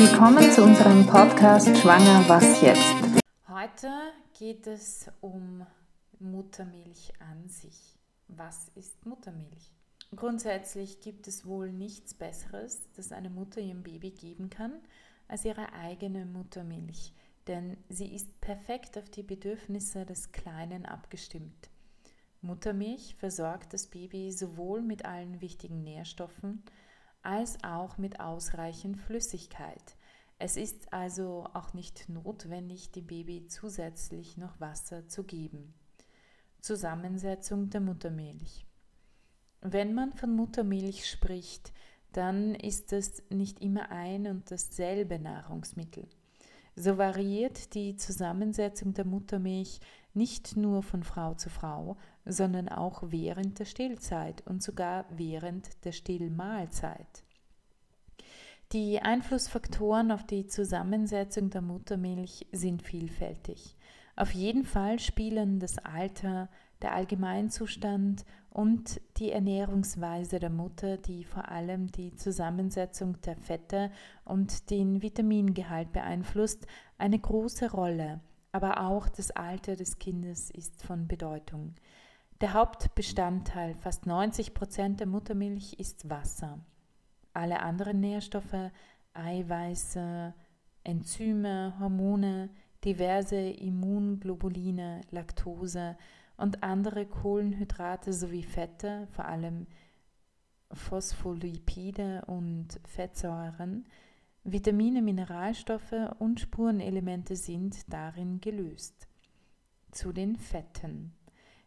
Willkommen zu unserem Podcast Schwanger Was jetzt? Heute geht es um Muttermilch an sich. Was ist Muttermilch? Grundsätzlich gibt es wohl nichts Besseres, das eine Mutter ihrem Baby geben kann, als ihre eigene Muttermilch, denn sie ist perfekt auf die Bedürfnisse des Kleinen abgestimmt. Muttermilch versorgt das Baby sowohl mit allen wichtigen Nährstoffen als auch mit ausreichend Flüssigkeit. Es ist also auch nicht notwendig, dem Baby zusätzlich noch Wasser zu geben. Zusammensetzung der Muttermilch. Wenn man von Muttermilch spricht, dann ist es nicht immer ein und dasselbe Nahrungsmittel. So variiert die Zusammensetzung der Muttermilch nicht nur von Frau zu Frau, sondern auch während der Stillzeit und sogar während der Stillmahlzeit. Die Einflussfaktoren auf die Zusammensetzung der Muttermilch sind vielfältig. Auf jeden Fall spielen das Alter, der Allgemeinzustand und die Ernährungsweise der Mutter, die vor allem die Zusammensetzung der Fette und den Vitamingehalt beeinflusst, eine große Rolle, aber auch das Alter des Kindes ist von Bedeutung. Der Hauptbestandteil, fast 90 Prozent der Muttermilch, ist Wasser. Alle anderen Nährstoffe, Eiweiße, Enzyme, Hormone, diverse Immunglobuline, Laktose und andere Kohlenhydrate sowie Fette, vor allem Phospholipide und Fettsäuren, Vitamine, Mineralstoffe und Spurenelemente sind darin gelöst. Zu den Fetten.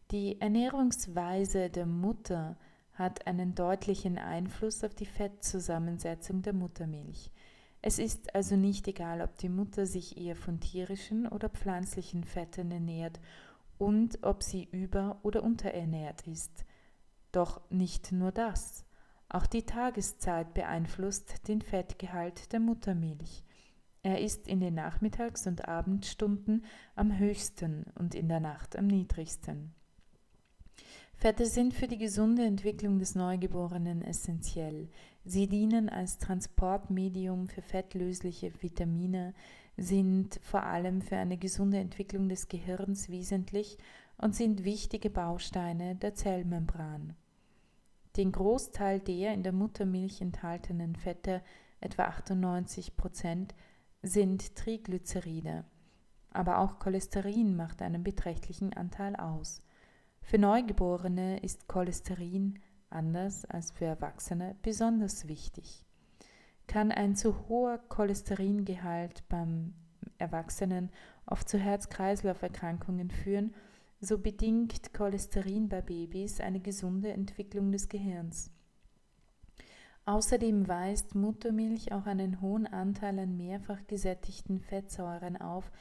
Die Ernährungsweise der Mutter hat einen deutlichen Einfluss auf die Fettzusammensetzung der Muttermilch. Es ist also nicht egal, ob die Mutter sich eher von tierischen oder pflanzlichen Fetten ernährt und ob sie über- oder unterernährt ist. Doch nicht nur das. Auch die Tageszeit beeinflusst den Fettgehalt der Muttermilch. Er ist in den Nachmittags- und Abendstunden am höchsten und in der Nacht am niedrigsten. Fette sind für die gesunde Entwicklung des Neugeborenen essentiell. Sie dienen als Transportmedium für fettlösliche Vitamine, sind vor allem für eine gesunde Entwicklung des Gehirns wesentlich und sind wichtige Bausteine der Zellmembran. Den Großteil der in der Muttermilch enthaltenen Fette, etwa 98 Prozent, sind Triglyceride. Aber auch Cholesterin macht einen beträchtlichen Anteil aus. Für Neugeborene ist Cholesterin, anders als für Erwachsene, besonders wichtig. Kann ein zu hoher Cholesteringehalt beim Erwachsenen oft zu Herz-Kreislauf-Erkrankungen führen, so bedingt Cholesterin bei Babys eine gesunde Entwicklung des Gehirns. Außerdem weist Muttermilch auch einen hohen Anteil an mehrfach gesättigten Fettsäuren auf,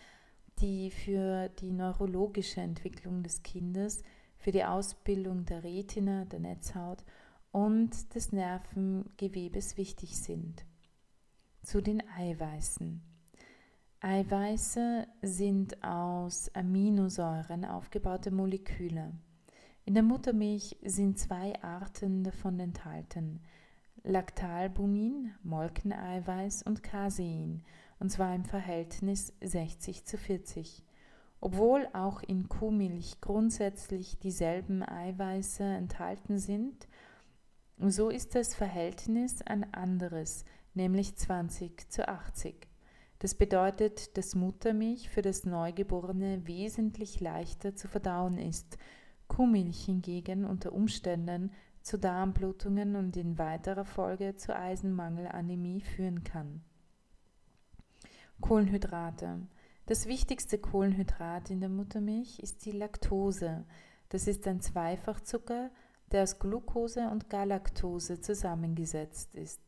die für die neurologische Entwicklung des Kindes für die Ausbildung der Retina, der Netzhaut und des Nervengewebes wichtig sind. Zu den Eiweißen. Eiweiße sind aus Aminosäuren aufgebaute Moleküle. In der Muttermilch sind zwei Arten davon enthalten: Lactalbumin, Molkeneiweiß und Casein, und zwar im Verhältnis 60 zu 40. Obwohl auch in Kuhmilch grundsätzlich dieselben Eiweiße enthalten sind, so ist das Verhältnis ein anderes, nämlich 20 zu 80. Das bedeutet, dass Muttermilch für das Neugeborene wesentlich leichter zu verdauen ist, Kuhmilch hingegen unter Umständen zu Darmblutungen und in weiterer Folge zu Eisenmangelanämie führen kann. Kohlenhydrate. Das wichtigste Kohlenhydrat in der Muttermilch ist die Laktose. Das ist ein Zweifachzucker, der aus Glucose und Galaktose zusammengesetzt ist.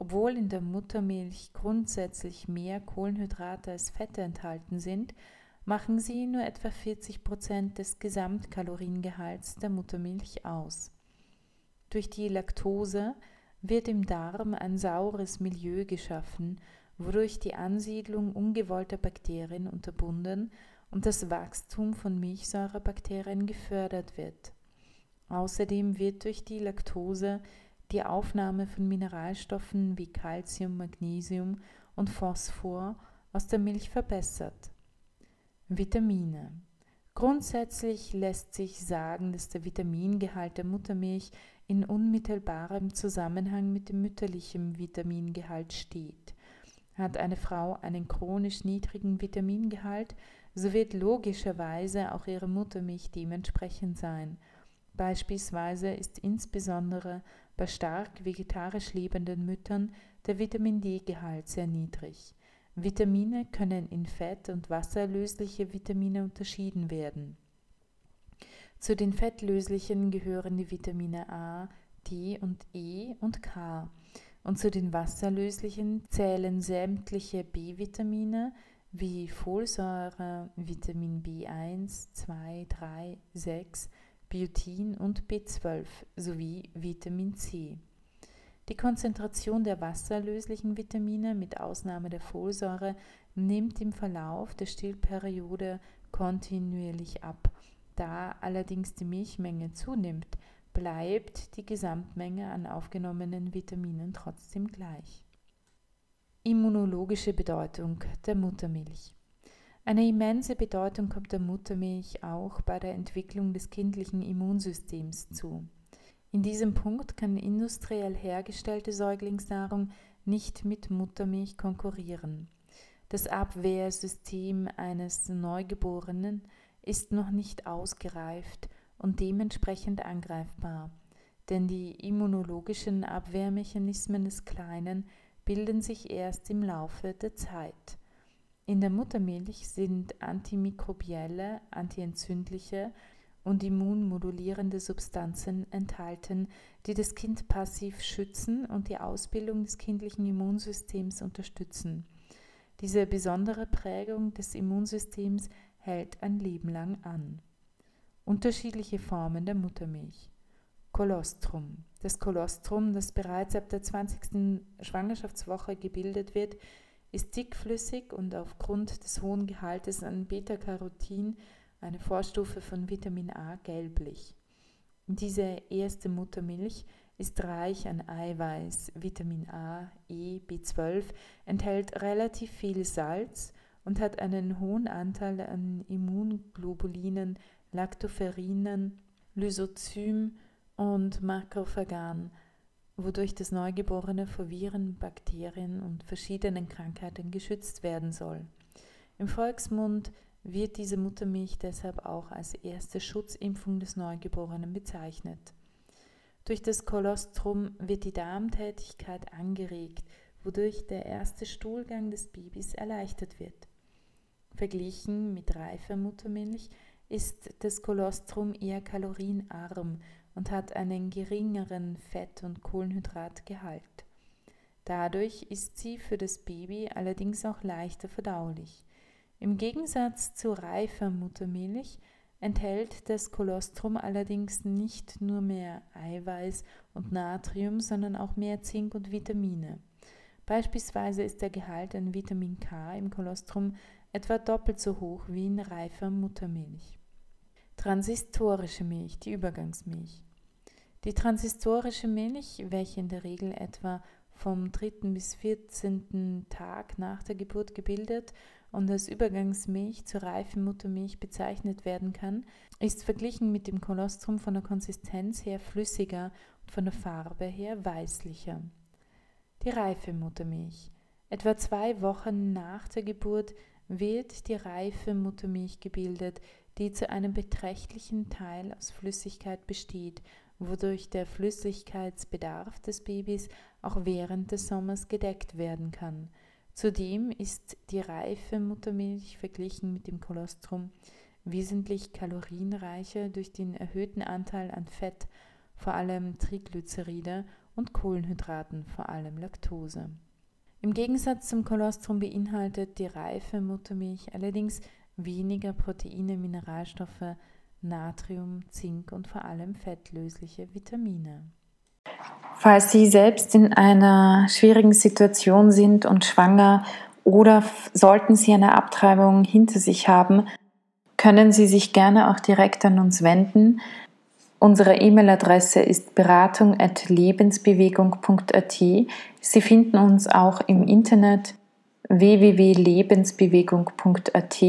Obwohl in der Muttermilch grundsätzlich mehr Kohlenhydrate als Fette enthalten sind, machen sie nur etwa 40 Prozent des Gesamtkaloriengehalts der Muttermilch aus. Durch die Laktose wird im Darm ein saures Milieu geschaffen, wodurch die Ansiedlung ungewollter Bakterien unterbunden und das Wachstum von Milchsäurebakterien gefördert wird. Außerdem wird durch die Laktose die Aufnahme von Mineralstoffen wie Calcium, Magnesium und Phosphor aus der Milch verbessert. Vitamine. Grundsätzlich lässt sich sagen, dass der Vitamingehalt der Muttermilch in unmittelbarem Zusammenhang mit dem mütterlichen Vitamingehalt steht. Hat eine Frau einen chronisch niedrigen Vitamingehalt, so wird logischerweise auch ihre Muttermilch dementsprechend sein. Beispielsweise ist insbesondere bei stark vegetarisch lebenden Müttern der Vitamin D-Gehalt sehr niedrig. Vitamine können in Fett- und wasserlösliche Vitamine unterschieden werden. Zu den fettlöslichen gehören die Vitamine A, D und E und K. Und zu den wasserlöslichen zählen sämtliche B-Vitamine wie Folsäure, Vitamin B1, 2, 3, 6, Biotin und B12 sowie Vitamin C. Die Konzentration der wasserlöslichen Vitamine mit Ausnahme der Folsäure nimmt im Verlauf der Stillperiode kontinuierlich ab. Da allerdings die Milchmenge zunimmt, bleibt die Gesamtmenge an aufgenommenen Vitaminen trotzdem gleich. Immunologische Bedeutung der Muttermilch. Eine immense Bedeutung kommt der Muttermilch auch bei der Entwicklung des kindlichen Immunsystems zu. In diesem Punkt kann industriell hergestellte Säuglingsnahrung nicht mit Muttermilch konkurrieren. Das Abwehrsystem eines Neugeborenen ist noch nicht ausgereift und dementsprechend angreifbar, denn die immunologischen Abwehrmechanismen des Kleinen bilden sich erst im Laufe der Zeit. In der Muttermilch sind antimikrobielle, antientzündliche und immunmodulierende Substanzen enthalten, die das Kind passiv schützen und die Ausbildung des kindlichen Immunsystems unterstützen. Diese besondere Prägung des Immunsystems hält ein Leben lang an. Unterschiedliche Formen der Muttermilch. Kolostrum. Das Kolostrum, das bereits ab der 20. Schwangerschaftswoche gebildet wird, ist dickflüssig und aufgrund des hohen Gehaltes an Beta-Carotin eine Vorstufe von Vitamin A, gelblich. Diese erste Muttermilch ist reich an Eiweiß, Vitamin A, E, B12, enthält relativ viel Salz und hat einen hohen Anteil an Immunglobulinen, Lactoferrinen, Lysozym und Makrophagan, wodurch das Neugeborene vor Viren, Bakterien und verschiedenen Krankheiten geschützt werden soll. Im Volksmund wird diese Muttermilch deshalb auch als erste Schutzimpfung des Neugeborenen bezeichnet. Durch das Kolostrum wird die Darmtätigkeit angeregt, wodurch der erste Stuhlgang des Babys erleichtert wird. Verglichen mit reifer Muttermilch ist das Kolostrum eher kalorienarm und hat einen geringeren Fett- und Kohlenhydratgehalt. Dadurch ist sie für das Baby allerdings auch leichter verdaulich. Im Gegensatz zu reifer Muttermilch enthält das Kolostrum allerdings nicht nur mehr Eiweiß und Natrium, sondern auch mehr Zink und Vitamine. Beispielsweise ist der Gehalt an Vitamin K im Kolostrum etwa doppelt so hoch wie in reifer Muttermilch. Transistorische Milch, die Übergangsmilch. Die transistorische Milch, welche in der Regel etwa vom 3. bis 14. Tag nach der Geburt gebildet und als Übergangsmilch zur reifen Muttermilch bezeichnet werden kann, ist verglichen mit dem Kolostrum von der Konsistenz her flüssiger und von der Farbe her weißlicher. Die reife Muttermilch. Etwa zwei Wochen nach der Geburt wird die reife Muttermilch gebildet, die zu einem beträchtlichen Teil aus Flüssigkeit besteht, wodurch der Flüssigkeitsbedarf des Babys auch während des Sommers gedeckt werden kann. Zudem ist die reife Muttermilch verglichen mit dem Kolostrum wesentlich kalorienreicher durch den erhöhten Anteil an Fett, vor allem Triglyceride, und Kohlenhydraten, vor allem Laktose. Im Gegensatz zum Kolostrum beinhaltet die reife Muttermilch allerdings weniger Proteine, Mineralstoffe, Natrium, Zink und vor allem fettlösliche Vitamine. Falls Sie selbst in einer schwierigen Situation sind und schwanger oder sollten Sie eine Abtreibung hinter sich haben, können Sie sich gerne auch direkt an uns wenden. Unsere E-Mail-Adresse ist beratung.lebensbewegung.at. Sie finden uns auch im Internet www.lebensbewegung.at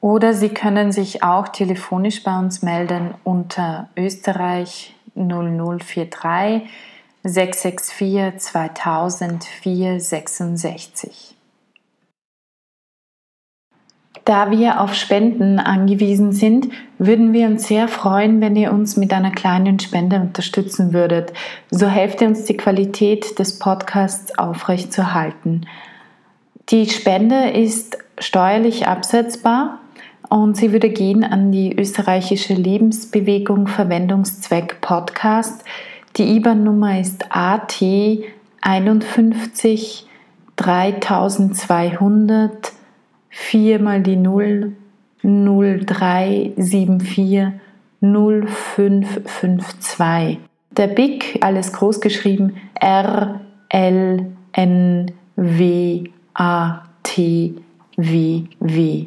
oder Sie können sich auch telefonisch bei uns melden unter Österreich 0043 664 2000 466. Da wir auf Spenden angewiesen sind, würden wir uns sehr freuen, wenn ihr uns mit einer kleinen Spende unterstützen würdet. So helft ihr uns, die Qualität des Podcasts aufrechtzuerhalten. Die Spende ist steuerlich absetzbar und sie würde gehen an die österreichische Lebensbewegung Verwendungszweck Podcast. Die IBAN-Nummer ist AT 51 3200 4 mal die 0 0374 0552. Der BIC, alles groß geschrieben, R L N W A T W W.